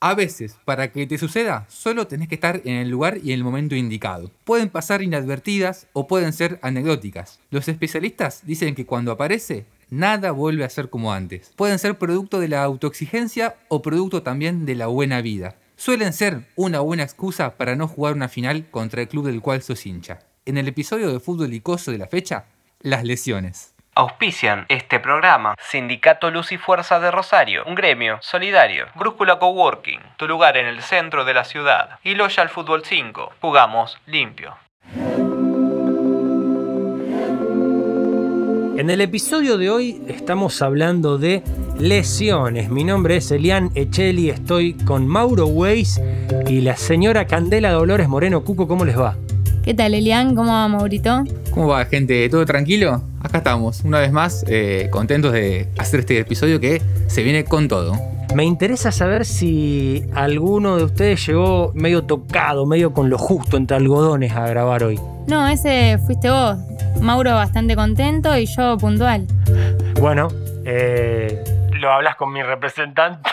A veces, para que te suceda, solo tenés que estar en el lugar y en el momento indicado. Pueden pasar inadvertidas o pueden ser anecdóticas. Los especialistas dicen que cuando aparece, nada vuelve a ser como antes. Pueden ser producto de la autoexigencia o producto también de la buena vida. Suelen ser una buena excusa para no jugar una final contra el club del cual sos hincha. En el episodio de fútbol icoso de la fecha, las lesiones. Auspician este programa Sindicato Luz y Fuerza de Rosario, un gremio solidario, Brújula Coworking, tu lugar en el centro de la ciudad, y Loyal Fútbol 5, jugamos limpio. En el episodio de hoy estamos hablando de lesiones. Mi nombre es Elian Echeli, estoy con Mauro Weiss y la señora Candela Dolores Moreno Cuco. ¿Cómo les va? ¿Qué tal, Elian? ¿Cómo va, Maurito? ¿Cómo va, gente? ¿Todo tranquilo? Acá estamos, una vez más, eh, contentos de hacer este episodio que se viene con todo. Me interesa saber si alguno de ustedes llegó medio tocado, medio con lo justo entre algodones a grabar hoy. No, ese fuiste vos. Mauro bastante contento y yo puntual. Bueno, eh, lo hablas con mi representante.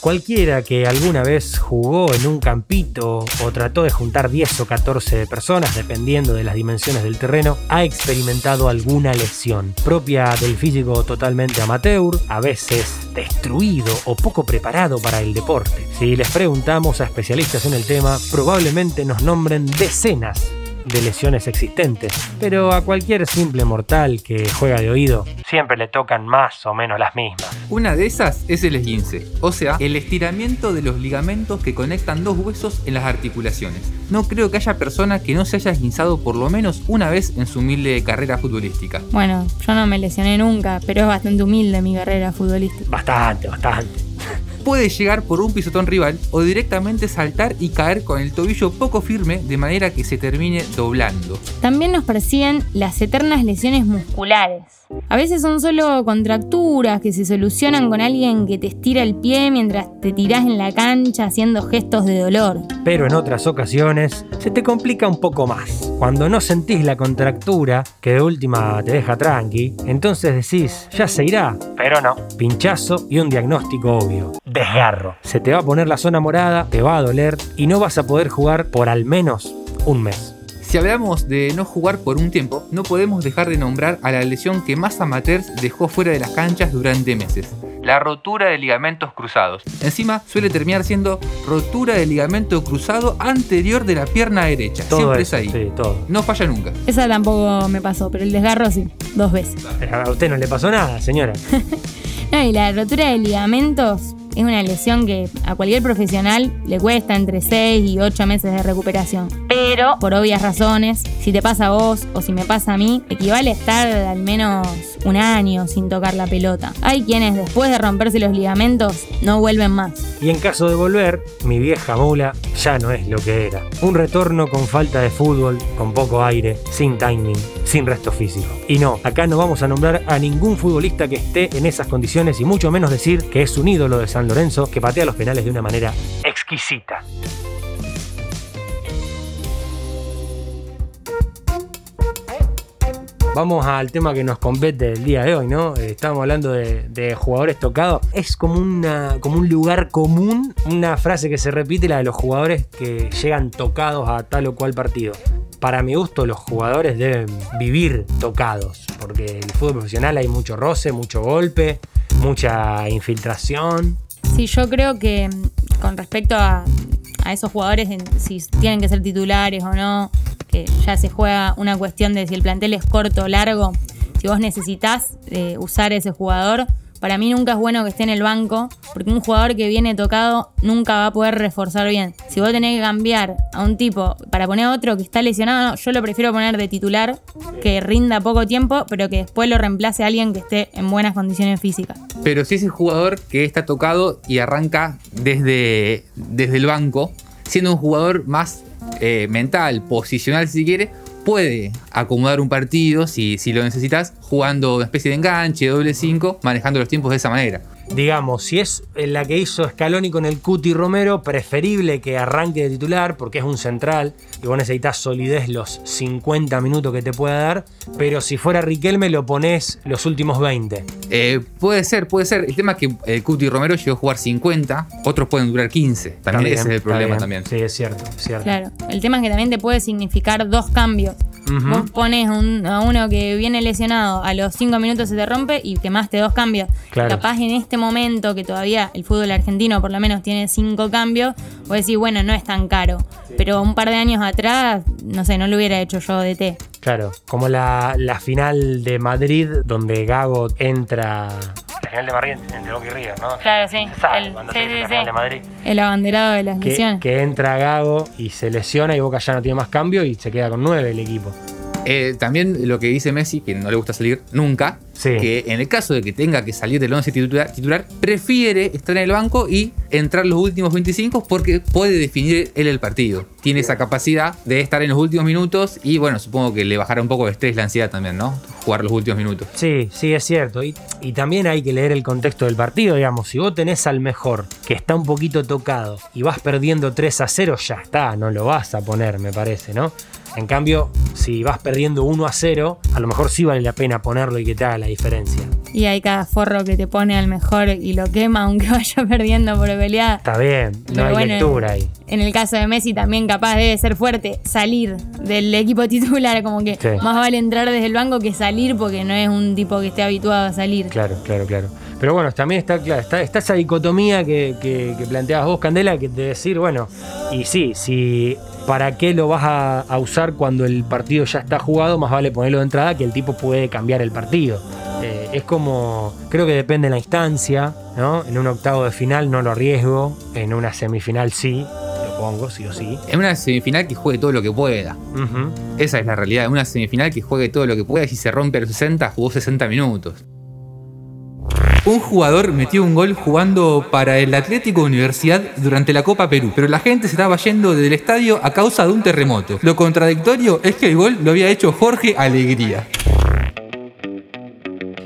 Cualquiera que alguna vez jugó en un campito o trató de juntar 10 o 14 personas, dependiendo de las dimensiones del terreno, ha experimentado alguna lesión, propia del físico totalmente amateur, a veces destruido o poco preparado para el deporte. Si les preguntamos a especialistas en el tema, probablemente nos nombren decenas de lesiones existentes, pero a cualquier simple mortal que juega de oído siempre le tocan más o menos las mismas. Una de esas es el esguince, o sea, el estiramiento de los ligamentos que conectan dos huesos en las articulaciones. No creo que haya persona que no se haya esguinzado por lo menos una vez en su humilde carrera futbolística. Bueno, yo no me lesioné nunca, pero es bastante humilde mi carrera futbolística. Bastante, bastante puede llegar por un pisotón rival o directamente saltar y caer con el tobillo poco firme de manera que se termine doblando. También nos persiguen las eternas lesiones musculares. A veces son solo contracturas que se solucionan con alguien que te estira el pie mientras te tirás en la cancha haciendo gestos de dolor. Pero en otras ocasiones se te complica un poco más. Cuando no sentís la contractura, que de última te deja tranqui, entonces decís, ya se irá. Pero no, pinchazo y un diagnóstico obvio. Desgarro. Se te va a poner la zona morada, te va a doler y no vas a poder jugar por al menos un mes. Si hablamos de no jugar por un tiempo, no podemos dejar de nombrar a la lesión que más amateurs dejó fuera de las canchas durante meses. La rotura de ligamentos cruzados. Encima suele terminar siendo rotura de ligamento cruzado anterior de la pierna derecha. Siempre es ahí. Sí, todo. No falla nunca. Esa tampoco me pasó, pero el desgarro sí, dos veces. A usted no le pasó nada, señora. no, y la rotura de ligamentos es una lesión que a cualquier profesional le cuesta entre 6 y 8 meses de recuperación. Pero, por obvias razones, si te pasa a vos o si me pasa a mí, equivale a estar al menos un año sin tocar la pelota. Hay quienes después de romperse los ligamentos no vuelven más. Y en caso de volver, mi vieja mula ya no es lo que era. Un retorno con falta de fútbol, con poco aire, sin timing, sin resto físico. Y no, acá no vamos a nombrar a ningún futbolista que esté en esas condiciones y mucho menos decir que es un ídolo de San Lorenzo que patea los penales de una manera exquisita. Vamos al tema que nos compete el día de hoy, ¿no? Estamos hablando de, jugadores tocados. Es como, una, como un lugar común, una frase que se repite, la de los jugadores que llegan tocados a tal o cual partido. Para mi gusto, los jugadores deben vivir tocados, porque en el fútbol profesional hay mucho roce, mucho golpe, mucha infiltración. Sí, yo creo que mm, con respecto a, esos jugadores, si tienen que ser titulares o no, que ya se juega una cuestión de si el plantel es corto o largo, si vos necesitas eh, usar ese jugador, para mí nunca es bueno que esté en el banco, porque un jugador que viene tocado nunca va a poder reforzar bien. Si vos tenés que cambiar a un tipo para poner a otro que está lesionado, yo lo prefiero poner de titular, que rinda poco tiempo, pero que después lo reemplace a alguien que esté en buenas condiciones físicas. Pero si es el jugador que está tocado y arranca desde, desde el banco, siendo un jugador más eh, mental, posicional si quiere, puede acomodar un partido si, si lo necesitas jugando una especie de enganche, doble 5, manejando los tiempos de esa manera. Digamos, si es la que hizo Scaloni con el Cuti Romero, preferible que arranque de titular porque es un central y vos necesitas solidez los 50 minutos que te pueda dar, pero si fuera Riquelme lo pones los últimos 20. Eh, puede ser, puede ser. El tema es que el Cuti Romero llegó a jugar 50, otros pueden durar 15. También ese es el problema también. Sí, es cierto, es cierto. Claro, el tema es que también te puede significar dos cambios. Vos pones un- a uno que viene lesionado, a los cinco minutos se te rompe y quemaste dos cambios. Claro. Capaz en este momento que todavía el fútbol argentino por lo menos tiene cinco cambios, vos decís, bueno, no es tan caro. Pero un par de años atrás, no sé, no lo hubiera hecho yo de té. Claro, como la, la final de Madrid donde Gago entra... La final de Madrid entre Boca y River, ¿no? Claro, sí. Se sabe El- cuando sí, se dice sí, la final sí. de Madrid. El abanderado de las Que, lesiones. que entra Gago y se lesiona y Boca ya no tiene más cambio y se queda con nueve el equipo. Eh, también lo que dice Messi, que no le gusta salir nunca, Sí. que en el caso de que tenga que salir del 11 titular, titular, prefiere estar en el banco y entrar los últimos 25 porque puede definir él el partido. Tiene esa capacidad de estar en los últimos minutos y bueno, supongo que le bajará un poco el estrés, la ansiedad también, ¿no? Jugar los últimos minutos. Sí, sí, es cierto. Y, y también hay que leer el contexto del partido, digamos. Si vos tenés al mejor que está un poquito tocado y vas perdiendo 3 a 0, ya está, no lo vas a poner, me parece, ¿no? En cambio, si vas perdiendo 1 a 0, a lo mejor sí vale la pena ponerlo y que te haga la diferencia. Y hay cada forro que te pone al mejor y lo quema aunque vaya perdiendo por goleada. Está bien, no Pero hay bueno, lectura ahí. En el caso de Messi también capaz debe ser fuerte salir del equipo titular, como que Sí. más vale entrar desde el banco que salir porque no es un tipo que esté habituado a salir. Claro, claro, claro. Pero bueno, también está, claro, está, está esa dicotomía que, que, que planteabas vos, Candela, que de decir, bueno, y sí, si para qué lo vas a, a usar cuando el partido ya está jugado, más vale ponerlo de entrada que el tipo puede cambiar el partido. Eh, es como, creo que depende de la instancia, ¿no? En un octavo de final no lo arriesgo, en una semifinal sí, lo pongo, sí o sí. En una semifinal que juegue todo lo que pueda. Esa es la realidad. En una semifinal que juegue todo lo que pueda y si se rompe los 60, jugó 60 minutos. Un jugador metió un gol jugando para el Atlético Universidad durante la Copa Perú, pero la gente se estaba yendo del estadio a causa de un terremoto. Lo contradictorio es que el gol lo había hecho Jorge Alegría.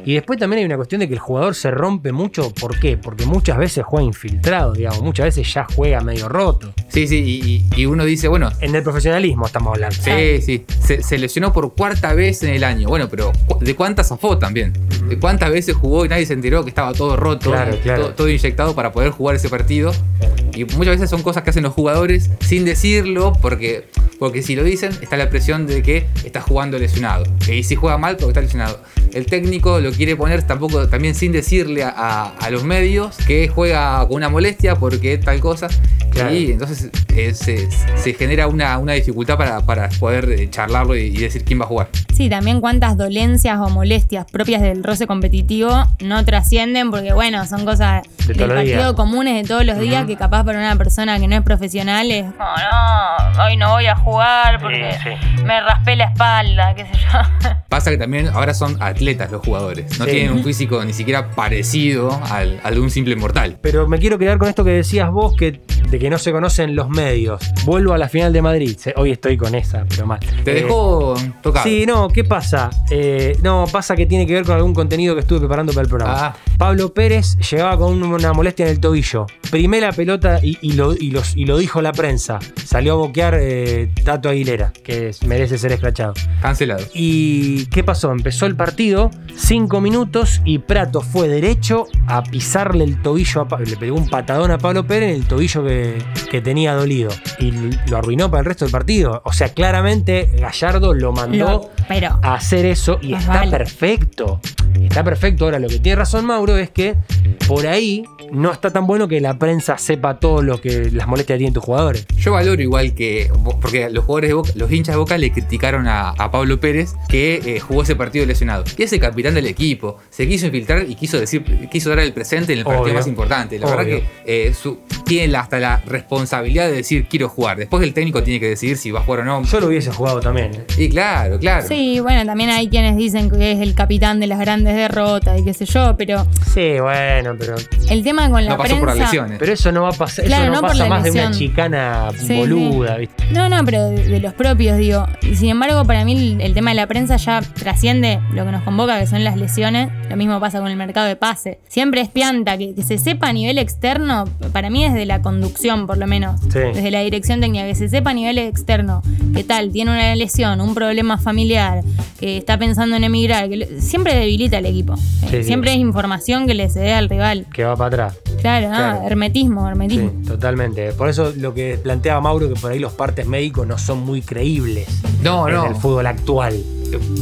Y después también hay una cuestión de que el jugador se rompe mucho. ¿Por qué? Porque muchas veces juega infiltrado, digamos. Muchas veces ya juega medio roto. Sí, sí, y, uno dice, bueno, En el profesionalismo estamos hablando. sí, sí, se, se lesionó por cuarta vez en el año. Bueno, pero ¿de cuántas zafó también? ¿De cuántas veces jugó y nadie se enteró que estaba todo roto, Claro, claro. Todo, todo inyectado para poder jugar ese partido? Y muchas veces son cosas que hacen los jugadores sin decirlo, porque, porque si lo dicen, está la presión de que está jugando lesionado. Y si juega mal, porque está lesionado. El técnico lo quiere poner tampoco también sin decirle a, a- a los medios que juega con una molestia porque tal cosa. Claro. Y entonces eh, se, se genera una, una dificultad para, para poder eh, charlarlo y, y decir quién va a jugar. Sí, también cuántas dolencias o molestias propias del roce competitivo no trascienden porque, bueno, son cosas De del partido comunes de todos los días que capaz para una persona que no es profesional es como, no, hoy no voy a jugar porque Sí, me raspé la espalda, qué sé yo. Pasa que también ahora son atletas los jugadores. No Sí. tienen un físico ni siquiera parecido al, al de un simple mortal. Pero me quiero quedar con esto que decías vos, que, de que no se conocen los medios. Vuelvo a la final de Madrid. Hoy estoy con esa, pero mal. Te Eh, dejó tocado. Sí, no, ¿qué pasa? Eh, no, pasa que tiene que ver con algún contenido que estuve preparando para el programa. Ah. Pablo Pérez llegaba con una molestia en el tobillo. Primé la pelota y, y lo, y los- y lo dijo la prensa. Salió a boquear eh, Tato Aguilera, que es- merece ser escrachado. Cancelado. ¿Y qué pasó? Empezó el partido, cinco minutos y Prato fue derecho a pisarle el tobillo a Pablo. Le pegó un patadón a Pablo Pérez en el tobillo que, que tenía dolido. Y lo arruinó para el resto del partido. O sea, claramente Gallardo lo mandó Lo- pero a hacer eso y está vale. perfecto. Está perfecto. Ahora, lo que tiene razón Mauro es que por ahí no está tan bueno que la prensa sepa todo lo que las molestias tienen tus jugadores. Yo valoro igual que. Porque los jugadores de Boca, los hinchas de Boca le criticaron a, a Pablo Pérez que eh, jugó ese partido lesionado. Y ese capitán del equipo se quiso infiltrar y quiso decir, quiso dar el presente en el partido Obvio. más importante. La verdad que eh, su- tiene hasta la responsabilidad de decir quiero jugar. Después el técnico tiene que decidir si va a jugar o no. Yo lo hubiese jugado también. Y claro, claro. sí, bueno, también hay quienes dicen que es el capitán de las grandes derrotas y qué sé yo, pero Sí, bueno, pero el tema con la No pasó prensa... por las lesiones. Pero eso no va a pasar, Claro, eso no, no por pasa la más de una chicana Sí, boluda, ¿viste? No, no, pero de, de los propios, digo. Y sin embargo, para mí el, el tema de la prensa ya trasciende lo que nos convoca, que son las lesiones. Lo mismo pasa con el mercado de pase. Siempre es pianta, que, que se sepa a nivel externo, para mí desde la conducción por lo menos, Sí. desde la dirección técnica, que se sepa a nivel externo qué tal, tiene una lesión, un problema familiar, que está pensando en emigrar, que le- siempre debilita al equipo. Eh, sí. siempre es información que le se dé al rival. Que va para atrás. Claro, hermetismo, hermetismo. Sí, totalmente. Por eso lo que planteaba Mauro, que por ahí los partes médicos no son muy creíbles No, en no. el fútbol actual.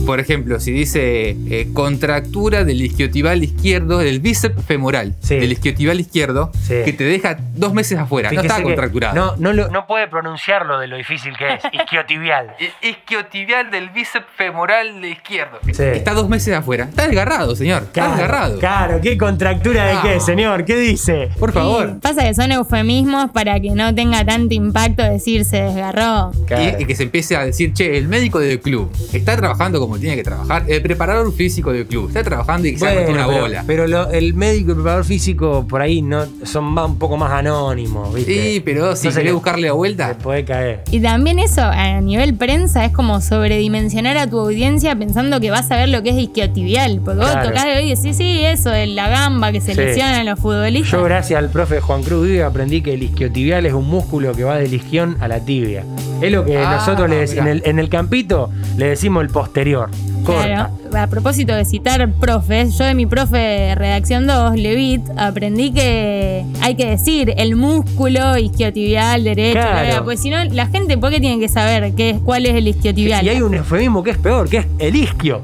Por ejemplo, si dice eh, contractura del isquiotibial izquierdo, del bíceps femoral, Sí. del isquiotibial izquierdo, Sí. que te deja dos meses afuera. no está contracturado. No, no, lo- no puede pronunciarlo de lo difícil que es. Isquiotibial. Isquiotibial del bíceps femoral de izquierdo. Sí. Está dos meses afuera. Está desgarrado, señor. Está desgarrado. claro, ¿qué contractura de No. qué, señor? ¿Qué dice? Por favor. Pasa que son eufemismos para que no tenga tanto impacto decir se desgarró. Claro. Y, y que se empiece a decir, che, el médico del club está trabajando como tiene que trabajar. El preparador físico del club está trabajando y se una pero, bola. pero lo- el médico y el preparador físico por ahí no son más- un poco más anónimos, ¿viste? Sí, pero si Entonces querés le- buscarle la Se vuelta, puede caer. Y también eso, a nivel prensa, es como sobredimensionar a tu audiencia pensando que vas a ver lo que es isquiotibial. Porque vos Claro. tocás de hoy y decís, sí, eso, de la gamba que se Sí. lesionan los futbolistas. Yo, gracias al profe Juan Cruz Vive, aprendí que el isquiotibial es un músculo que va del isquión a la tibia. Es lo que Ah, nosotros le dec- en, el, en el campito le decimos el posterior. Corta. Claro, a propósito de citar profes, yo de mi profe de redacción 2, Levit, aprendí que hay que decir el músculo isquiotibial derecho, Claro. pues si no, la gente, ¿por qué tiene que saber qué es, cuál es el isquiotibial? Y hay un eufemismo que es peor, que es el isquio.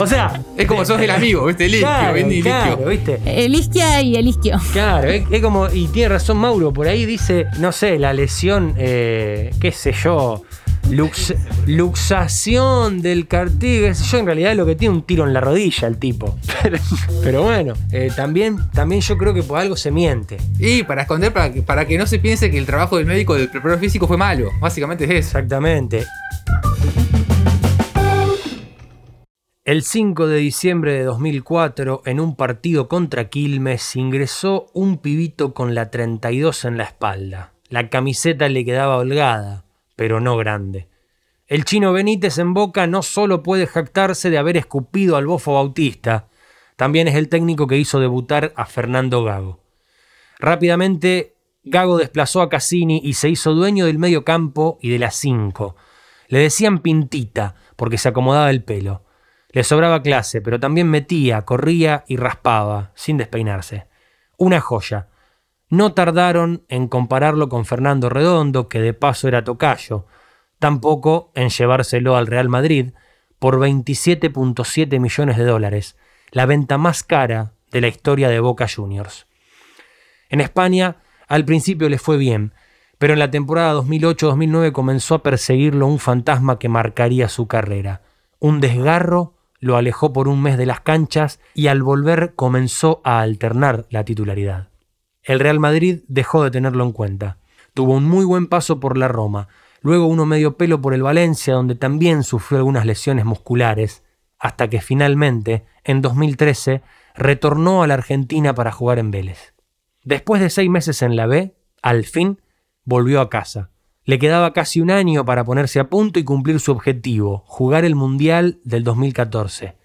O sea. es como sos el amigo, ¿viste? El isquio, claro, vení, el claro, isquio. ¿viste? El isquia y el isquio. Claro, es, es como, y tiene razón Mauro, por ahí dice, no sé, la lesión, eh, qué sé yo, lux- luxación del cartílago, yo, en realidad es lo que tiene un tiro en la rodilla el tipo. Pero, pero bueno, eh, también, también yo creo que por algo se miente. Y para esconder, para que, para que no se piense que el trabajo del médico del preparador físico fue malo. Básicamente es eso. Exactamente. El 5 de diciembre de 2004, en un partido contra Quilmes, ingresó un pibito con la 32 en la espalda. La camiseta le quedaba holgada, pero no grande. El chino Benítez en Boca no solo puede jactarse de haber escupido al bofo Bautista, también es el técnico que hizo debutar a Fernando Gago. Rápidamente, Gago desplazó a Cassini y se hizo dueño del medio campo y de las cinco. Le decían pintita porque se acomodaba el pelo. Le sobraba clase, pero también metía, corría y raspaba, sin despeinarse. Una joya. No tardaron en compararlo con Fernando Redondo, que de paso era tocayo, tampoco en llevárselo al Real Madrid por 27.7 millones de dólares, la venta más cara de la historia de Boca Juniors. En España, al principio le fue bien, pero en la temporada 2008-2009 comenzó a perseguirlo un fantasma que marcaría su carrera. Un desgarro lo alejó por un mes de las canchas y al volver comenzó a alternar la titularidad. El Real Madrid dejó de tenerlo en cuenta. Tuvo un muy buen paso por la Roma, luego uno medio pelo por el Valencia, donde también sufrió algunas lesiones musculares, hasta que finalmente, en 2013, retornó a la Argentina para jugar en Vélez. Después de seis meses en la B, al fin, volvió a casa. Le quedaba casi un año para ponerse a punto y cumplir su objetivo, jugar el Mundial del 2014.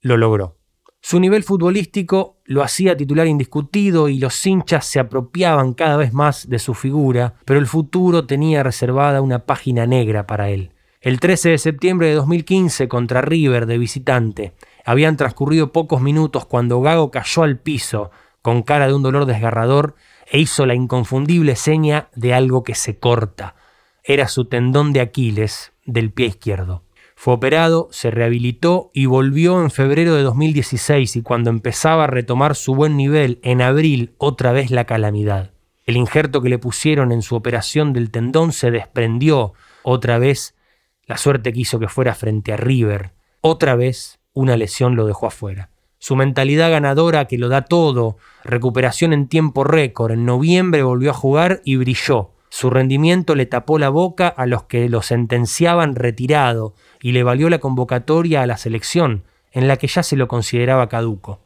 Lo logró. Su nivel futbolístico lo hacía titular indiscutido y los hinchas se apropiaban cada vez más de su figura, pero el futuro tenía reservada una página negra para él. El 13 de septiembre de 2015 contra River de visitante, habían transcurrido pocos minutos cuando Gago cayó al piso con cara de un dolor desgarrador e hizo la inconfundible seña de algo que se corta. Era su tendón de Aquiles del pie izquierdo. Fue operado, se rehabilitó y volvió en febrero de 2016 y cuando empezaba a retomar su buen nivel, en abril otra vez la calamidad. El injerto que le pusieron en su operación del tendón se desprendió, otra vez la suerte quiso que fuera frente a River, otra vez una lesión lo dejó afuera. Su mentalidad ganadora que lo da todo, recuperación en tiempo récord, en noviembre volvió a jugar y brilló. Su rendimiento le tapó la boca a los que lo sentenciaban retirado y le valió la convocatoria a la selección, en la que ya se lo consideraba caduco.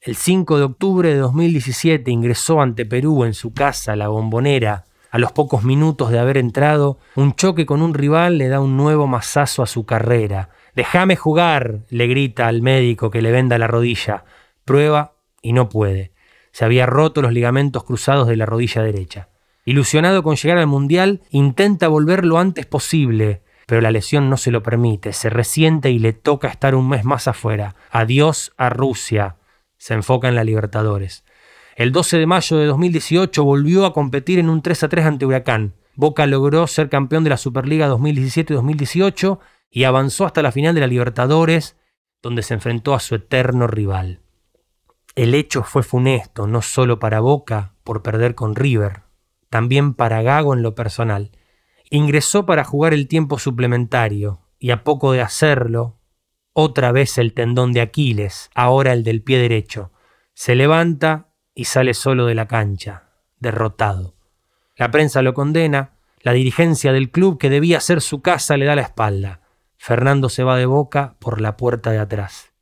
El 5 de octubre de 2017 ingresó ante Perú en su casa, la bombonera. A los pocos minutos de haber entrado, un choque con un rival le da un nuevo mazazo a su carrera. Déjame jugar, le grita al médico que le venda la rodilla. Prueba y no puede. Se había roto los ligamentos cruzados de la rodilla derecha. Ilusionado con llegar al Mundial, intenta volver lo antes posible, pero la lesión no se lo permite, se resiente y le toca estar un mes más afuera. Adiós a Rusia. Se enfoca en la Libertadores. El 12 de mayo de 2018 volvió a competir en un 3 a 3 ante Huracán. Boca logró ser campeón de la Superliga 2017-2018 y avanzó hasta la final de la Libertadores, donde se enfrentó a su eterno rival. El hecho fue funesto, no solo para Boca por perder con River, también para Gago en lo personal. Ingresó para jugar el tiempo suplementario y a poco de hacerlo, otra vez el tendón de Aquiles, ahora el del pie derecho. Se levanta y sale solo de la cancha, derrotado. La prensa lo condena, la dirigencia del club que debía ser su casa le da la espalda. Fernando se va de boca por la puerta de atrás.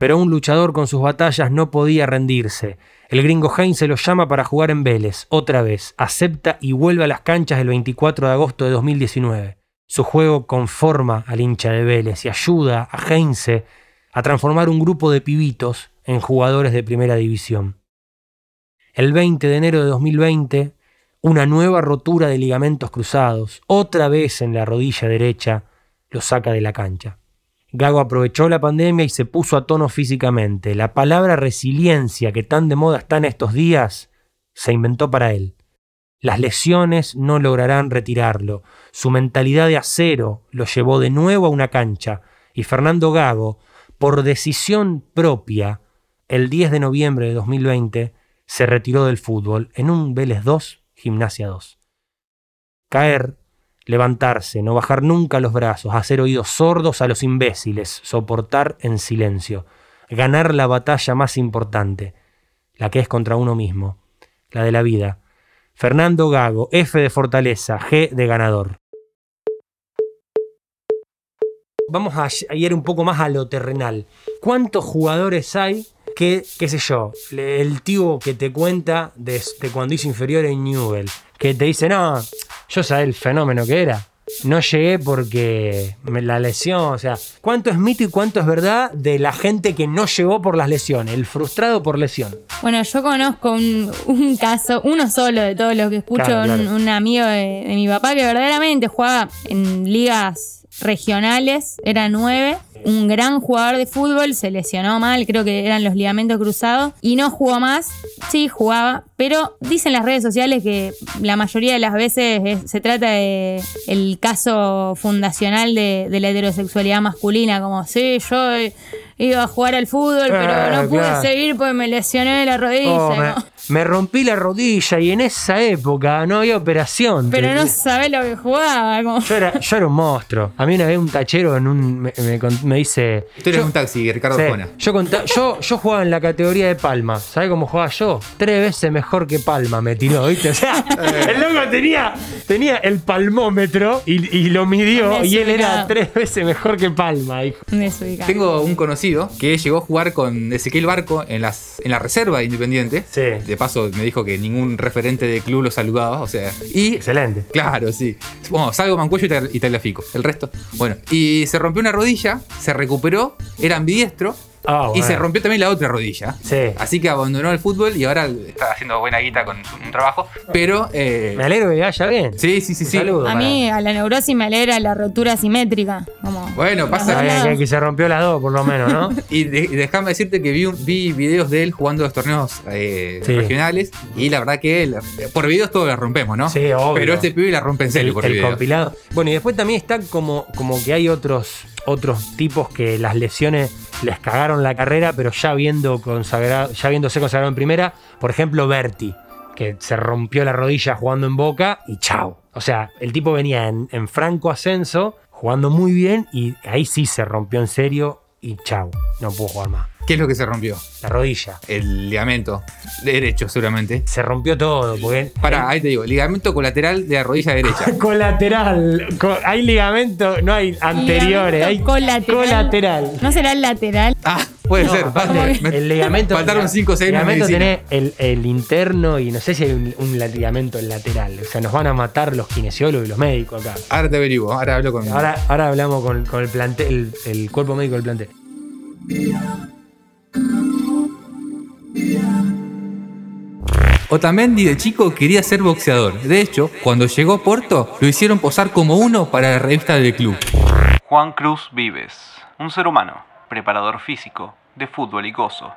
Pero un luchador con sus batallas no podía rendirse. El gringo Heinze lo llama para jugar en Vélez, otra vez, acepta y vuelve a las canchas el 24 de agosto de 2019. Su juego conforma al hincha de Vélez y ayuda a Heinze a transformar un grupo de pibitos en jugadores de primera división. El 20 de enero de 2020, una nueva rotura de ligamentos cruzados, otra vez en la rodilla derecha, lo saca de la cancha. Gago aprovechó la pandemia y se puso a tono físicamente. La palabra resiliencia, que tan de moda está en estos días, se inventó para él. Las lesiones no lograrán retirarlo. Su mentalidad de acero lo llevó de nuevo a una cancha y Fernando Gago, por decisión propia, el 10 de noviembre de 2020, se retiró del fútbol en un Vélez 2, Gimnasia 2. Caer, levantarse, no bajar nunca los brazos, hacer oídos sordos a los imbéciles, soportar en silencio, ganar la batalla más importante, la que es contra uno mismo, la de la vida. Fernando Gago, F de fortaleza, G de ganador. Vamos a ir un poco más a lo terrenal. ¿Cuántos jugadores hay que, qué sé yo, el tío que te cuenta de, cuando hizo inferior en Newell, que te dice, no, yo sabía el fenómeno que era. No llegué porque me, la lesión, o sea, ¿cuánto es mito y cuánto es verdad de la gente que no llegó por las lesiones, el frustrado por lesión? Bueno, yo conozco un, caso, uno solo de todos los que escucho, Un, amigo de, de mi papá que verdaderamente jugaba en ligas regionales, era nueve, un gran jugador de fútbol, se lesionó mal, creo que eran los ligamentos cruzados, y no jugó más. Sí, jugaba, pero dicen las redes sociales que la mayoría de las veces se trata de el caso fundacional de, de la heterosexualidad masculina, como, sí, yo iba a jugar al fútbol, pero ah, no pude seguir porque me lesioné la rodilla. Oh, me, rompí la rodilla y en esa época no había operación. Pero no sabés lo que jugaba. Yo, era, yo, era, un monstruo. A mí una vez un tachero en un, me, dice... Tú eres un taxi, Ricardo sí, Yo, yo, yo jugaba en la categoría de Palma. ¿Sabés cómo jugaba yo? Tres veces mejor que Palma me tiró, ¿viste? O sea, el loco tenía, tenía el palmómetro y, lo midió y él era tres veces mejor que Palma. Tengo un conocido que llegó a jugar con Ezequiel Barco en, las, en la reserva de Independiente. Sí. De paso me dijo que ningún referente de club lo saludaba, o sea. Y, Excelente. Claro, sí. Bueno, salgo Mancuello y, y Tagliafico. El resto. Bueno, y se rompió una rodilla, se recuperó, era ambidiestro Ah, y se rompió también la otra rodilla. Así que abandonó el fútbol y ahora está haciendo buena guita con un trabajo. Pero. Eh, me alegro que vaya bien. Sí, sí, sí. sí. a mí, a la neurosis me alegra la rotura simétrica. bueno, pasa que, se rompió las dos, por lo menos, ¿no? y, déjame decirte que vi, vi videos de él jugando los torneos eh, regionales. Y la verdad que por videos todos la rompemos, ¿no? Sí, obvio. Pero este pibe la rompe en serio por el compilado. Bueno, y después también está como, como que hay otros, otros tipos que las lesiones les cagaron la carrera, pero ya, viendo consagrado, ya viéndose consagrado en primera, por ejemplo, Berti, que se rompió la rodilla jugando en Boca y chao. O sea, el tipo venía en, en franco ascenso, jugando muy bien y ahí sí se rompió en serio y chao, no pudo jugar más. ¿Qué es lo que se rompió? La rodilla. El ligamento derecho, seguramente. Se rompió todo. Porque Pará, ahí te digo, ligamento colateral de la rodilla derecha. colateral. hay ligamento, no hay anteriores, hay colateral. ¿No será el lateral? Ah. Puede No, ser. aparte, me- el ligamento. Faltaron 5 o 6 El años de ligamento tenés el, el interno y no sé si hay un, un ligamento lateral. O sea, nos van a matar los kinesiólogos y los médicos acá. Ahora te averiguo, ahora hablo con. Ahora, ahora hablamos con, con el plantel, el, el cuerpo médico del plantel. Otamendi de chico quería ser boxeador. De hecho, cuando llegó a Porto, lo hicieron posar como uno para la revista del club. Juan Cruz Vives, un ser humano, preparador físico, de fútbol y gozo.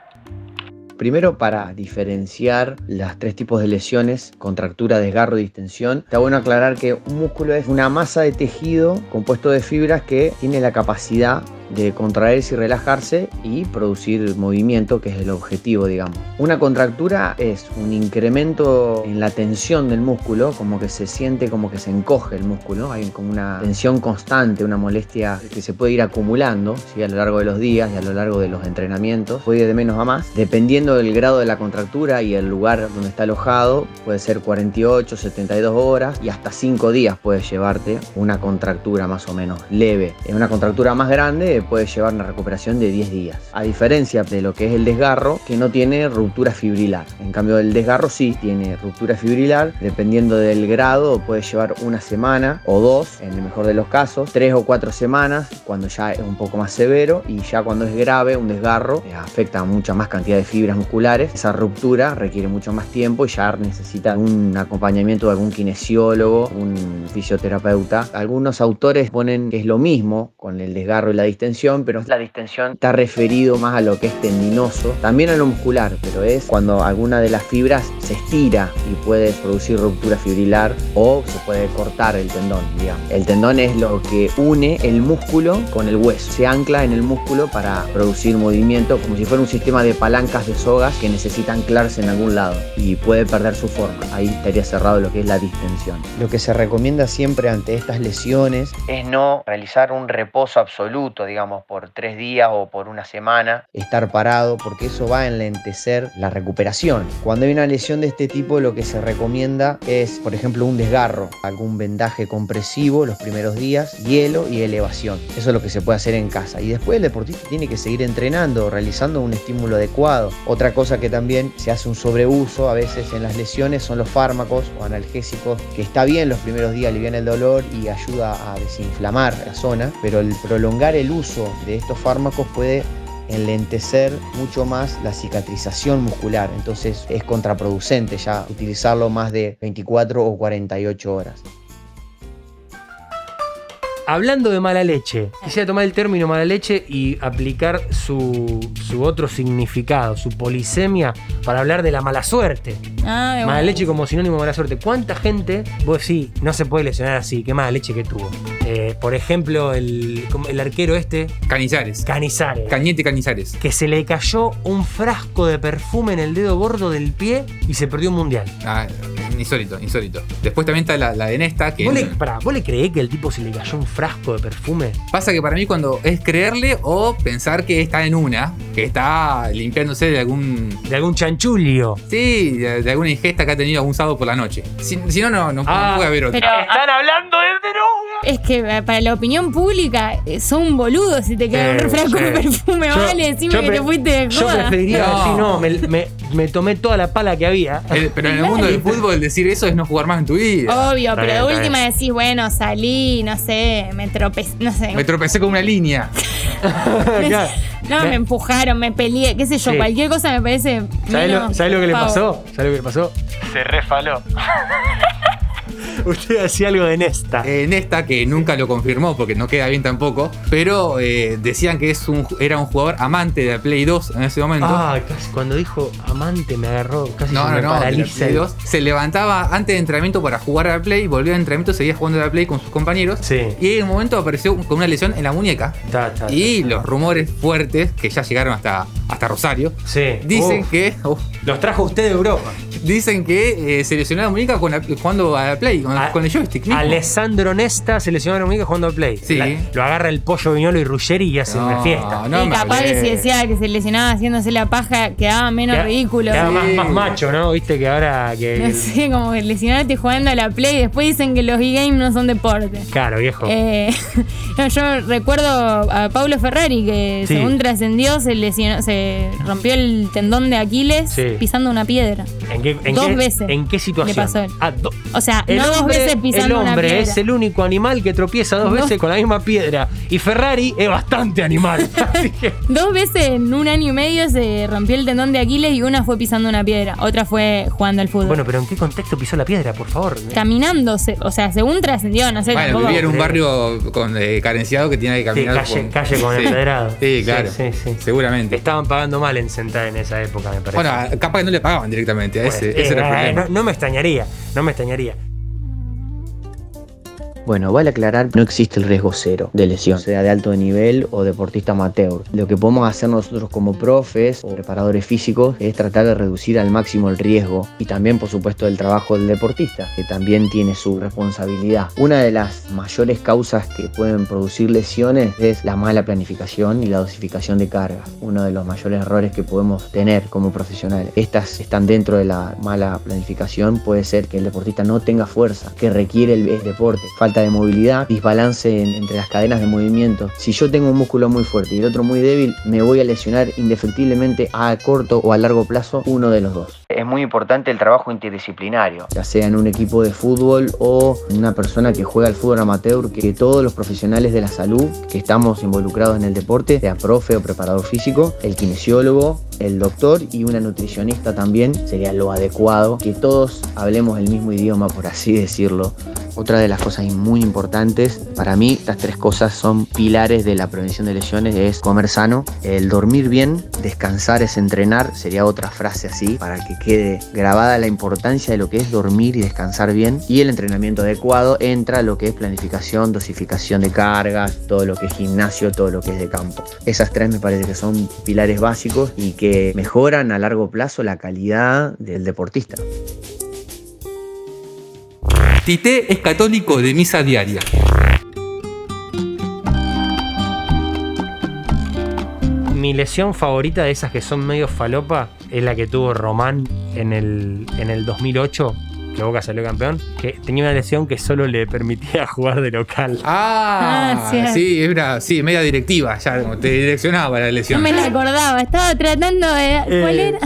Primero, para diferenciar los tres tipos de lesiones, contractura, desgarro distensión, está bueno aclarar que un músculo es una masa de tejido compuesto de fibras que tiene la capacidad de contraerse y relajarse y producir movimiento, que es el objetivo, digamos. Una contractura es un incremento en la tensión del músculo, como que se siente como que se encoge el músculo, hay como una tensión constante, una molestia que se puede ir acumulando ¿sí? a lo largo de los días y a lo largo de los entrenamientos, puede ir de menos a más, dependiendo del grado de la contractura y el lugar donde está alojado, puede ser 48, 72 horas y hasta 5 días puede llevarte una contractura más o menos leve. En una contractura más grande puede llevar una recuperación de 10 días. A diferencia de lo que es el desgarro, que no tiene ruptura fibrilar. En cambio, el desgarro sí tiene ruptura fibrilar. Dependiendo del grado, puede llevar una semana o dos, en el mejor de los casos, tres o cuatro semanas, cuando ya es un poco más severo. Y ya cuando es grave, un desgarro, eh, afecta a mucha más cantidad de fibras musculares. Esa ruptura requiere mucho más tiempo y ya necesita un acompañamiento de algún kinesiólogo, un fisioterapeuta. Algunos autores ponen que es lo mismo con el desgarro y la distensión, pero la distensión está referido más a lo que es tendinoso, también a lo muscular, pero es cuando alguna de las fibras se estira y puede producir ruptura fibrilar o se puede cortar el tendón, digamos. El tendón es lo que une el músculo con el hueso, se ancla en el músculo para producir movimiento como si fuera un sistema de palancas de sogas que necesita anclarse en algún lado y puede perder su forma. Ahí estaría cerrado lo que es la distensión. Lo que se recomienda siempre ante estas lesiones es no realizar un reposo absoluto, digamos, por tres días o por una semana, estar parado, porque eso va a enlentecer la recuperación. Cuando hay una lesión de este tipo, lo que se recomienda es, por ejemplo, un desgarro, algún vendaje compresivo los primeros días, hielo y elevación. Eso es lo que se puede hacer en casa. Y después el deportista tiene que seguir entrenando, realizando un estímulo adecuado. Otra cosa que también se hace un sobreuso a veces en las lesiones son los fármacos o analgésicos, que está bien los primeros días, alivian el dolor y ayuda a desinflamar la zona, pero el prolongar el uso de estos fármacos puede enlentecer mucho más la cicatrización muscular, entonces es contraproducente ya utilizarlo más de 24 o 48 horas. Hablando de mala leche, quisiera tomar el término mala leche y aplicar su, su otro significado, su polisemia, para hablar de la mala suerte. Ah, de Mala bueno. leche como sinónimo de mala suerte. ¿Cuánta gente, vos decís, no se puede lesionar así? Qué mala leche que tuvo. Eh, por ejemplo, el, como el arquero este, Canizares. Canizares. Cañete Canizares. que se le cayó un frasco de perfume en el dedo gordo del pie y se perdió un mundial. Ah, insólito, insólito. Después también está la, la de Nesta, que ¿Vos le, pará, ¿Vos le creés que el tipo se le cayó un frasco de perfume? pasa que para mí cuando es creerle o pensar que está en una, que está limpiándose de algún... De algún chanchulio. Sí, de, de alguna ingesta que ha tenido algún sábado por la noche. Si, si no, no, no, no Ah, puede haber otra. Pero Están hablando de droga. es que eh, para la opinión pública eh, son boludos si te queda Sí, un frasco sí. de perfume, Yo- vale, decime yo que te fuiste de Yo joda. preferiría No. decir, no, me, me- me tomé toda la pala que había. Eh, Pero en el mundo del fútbol decir eso es no jugar más en tu vida. Obvio, Está pero bien, de última bien. decís, bueno, salí, no sé, me tropecé, no sé. Me tropecé con una línea. Claro. no, me, Me- empujaron, me peleé, qué sé yo, Sí. cualquier cosa me parece. ¿Sabés lo, lo que le pasó? ¿Sabés lo que le pasó? Se refaló. Usted hacía algo de Nesta. Eh, Nesta, que nunca lo confirmó porque no queda bien tampoco, pero eh, decían que es un, era un jugador amante de la Play 2 en ese momento. Ah, casi cuando dijo amante me agarró, casi No, se no, me no, paraliza. Play el- 2. Se levantaba antes de entrenamiento para jugar a la Play, volvía al entrenamiento, seguía jugando a la Play con sus compañeros. Sí. Y en un momento apareció con una lesión en la muñeca. Ta, ta, ta, Y los rumores fuertes, que ya llegaron hasta, hasta Rosario, Sí. dicen Uf, que uf, Los trajo usted de Europa. dicen que eh, se lesionó la muñeca con la- jugando a la Play, con, A- con el joystick mismo. Alessandro Nesta se lesionó la muñeca jugando al play. Sí. La- lo agarra el pollo Viñolo y Ruggeri y hace una fiesta. no y capaz que si decía que se lesionaba haciéndose la paja, quedaba menos Queda- ridículo. queda más, Sí. más macho, ¿no? Viste que ahora que. No sé, como que lesionarte jugando a la Play. Después dicen que los e-games no son deporte. Claro, viejo. Eh, no, yo recuerdo a Paulo Ferrari que Sí. según trascendió se lesionó, se rompió el tendón de Aquiles Sí. pisando una piedra. ¿En qué, en dos qué- veces ¿En qué situación? le pasó a él. Ah, do- O sea, el no dos hombre- veces pisando El una hombre piedra. es el único animal que tropieza dos No. veces con la misma piedra. Y Ferrari es bastante animal. Así que. Dos veces en un año y medio se rompió el tendón de Aquiles y una fue pisando una piedra, otra fue jugando al fútbol. Bueno, pero ¿en qué contexto pisó la piedra, por favor? Caminando, se- o sea, según trascendió, no sé, Bueno, tampoco- vivía en un barrio con, eh, carenciado que tenía que Sí, caminar. calle, por- calle con Sí. empedrado. Sí, claro. Sí, sí, sí. Seguramente. Estaban pagando mal en sentar en esa época, me parece. Bueno, a- capaz que no le pagaban directamente. a ese, Pues, ese era el problema. no, no me extrañaría, no me extrañaría. Bueno, vale aclarar no existe el riesgo cero de lesión, sea de alto nivel o deportista amateur. Lo que podemos hacer nosotros como profes o preparadores físicos es tratar de reducir al máximo el riesgo y también, por supuesto, el trabajo del deportista, que también tiene su responsabilidad. Una de las mayores causas que pueden producir lesiones es la mala planificación y la dosificación de cargas. Uno de los mayores errores que podemos tener como profesionales. Estas están dentro de la mala planificación. Puede ser que el deportista no tenga fuerza que requiere el, deporte, de movilidad, desbalance en- entre las cadenas de movimiento. Si yo tengo un músculo muy fuerte y el otro muy débil, me voy a lesionar indefectiblemente a corto o a largo plazo uno de los dos. Es muy importante el trabajo interdisciplinario, ya sea en un equipo de fútbol o en una persona que juega al fútbol amateur, que todos los profesionales de la salud que estamos involucrados en el deporte, sea profe o preparador físico, el kinesiólogo, el doctor y una nutricionista también, sería lo adecuado, que todos hablemos el mismo idioma, por así decirlo. Otra de las cosas muy importantes, para mí, estas tres cosas son pilares de la prevención de lesiones, es comer sano, el dormir bien, descansar es entrenar, sería otra frase así, para que quede grabada la importancia de lo que es dormir y descansar bien, y el entrenamiento adecuado entra lo que es planificación, dosificación de cargas, todo lo que es gimnasio, todo lo que es de campo. Esas tres me parece que son pilares básicos y que mejoran a largo plazo la calidad del deportista. Tité es católico de misa diaria. Mi lesión favorita de esas que son medio falopa es la que tuvo Román en el, en el 2008, que Boca salió campeón, que tenía una lesión que solo le permitía jugar de local. Ah, Ah, sí, era sí, media directiva, ya como te direccionaba la No lesión. me la acordaba, estaba tratando de. ¿Cuál Eh, era?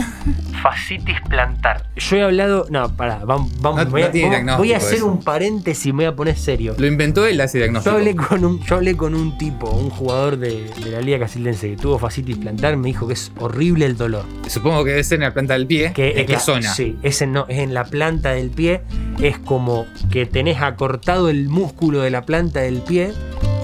Fascitis plantar. Yo he hablado. No, pará, vamos, vamos, No- voy, a, no tiene vamos- voy a diagnóstico hacer eso. un paréntesis y me voy a poner serio. Lo inventó él Yo diagnóstico. hablé, con un, yo hablé con un tipo, un jugador de, de la Liga Casildense que tuvo fascitis plantar, me dijo que es horrible el dolor. Supongo que debe ser en la planta del pie. Que ¿En qué la- zona? Sí, es en, no, es en la planta del pie. Es como que tenés acortado el músculo de la planta del pie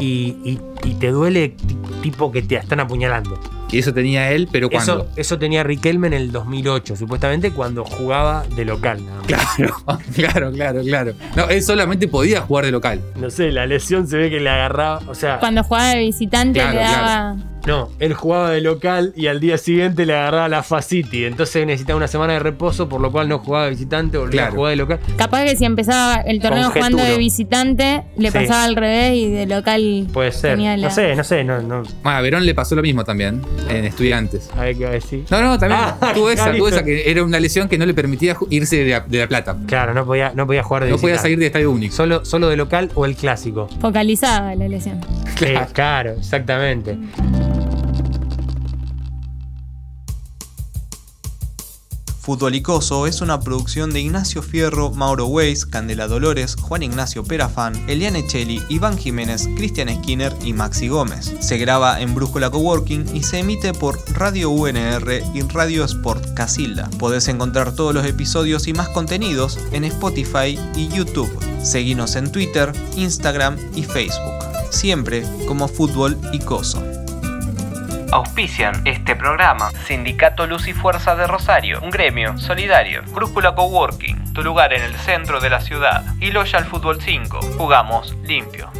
y, y- y te duele ti- tipo que te están apuñalando. Y eso tenía él, pero ¿cuándo? Eso, eso tenía Riquelme en el 2008, supuestamente cuando jugaba de local. nada más. Claro, claro, claro, claro. No, él solamente podía jugar de local. No sé, la lesión se ve que le agarraba. O sea, Cuando jugaba de visitante Claro, le daba. No, él jugaba de local y al día siguiente le agarraba la fascitis. Entonces necesitaba una semana de reposo, por lo cual no jugaba de visitante, volvía Claro. a jugar de local. Capaz que si empezaba el torneo Conjeturo. jugando de visitante, le Sí. pasaba al revés y de local. Puede ser. tenía la- No sé, no sé, no, no. Bueno, a Verón le pasó lo mismo también, en estudiantes. A ver qué va a decir. No, no, también Ah, tuvo esa, tuvo esa que era una lesión que no le permitía irse de la, de La Plata. Claro, no podía, no podía jugar de No podía salir de estadio único. Solo, solo de local o el clásico. Focalizada la lesión. Eh, claro, exactamente. Futbolicoso es una producción de Ignacio Fierro, Mauro Weiss, Candela Dolores, Juan Ignacio Perafán, Eliane Cheli, Iván Jiménez, Cristian Skinner y Maxi Gómez. Se graba en Brújula Coworking y se emite por Radio UNR y Radio Sport Casilda. Podés encontrar todos los episodios y más contenidos en Spotify y YouTube. Seguinos en Twitter, Instagram y Facebook. Siempre como Fútbol y Coso. Auspician este programa. Sindicato Luz y Fuerza de Rosario, un gremio solidario, Brújula Coworking, tu lugar en el centro de la ciudad, y Loyal Fútbol 5, jugamos limpio.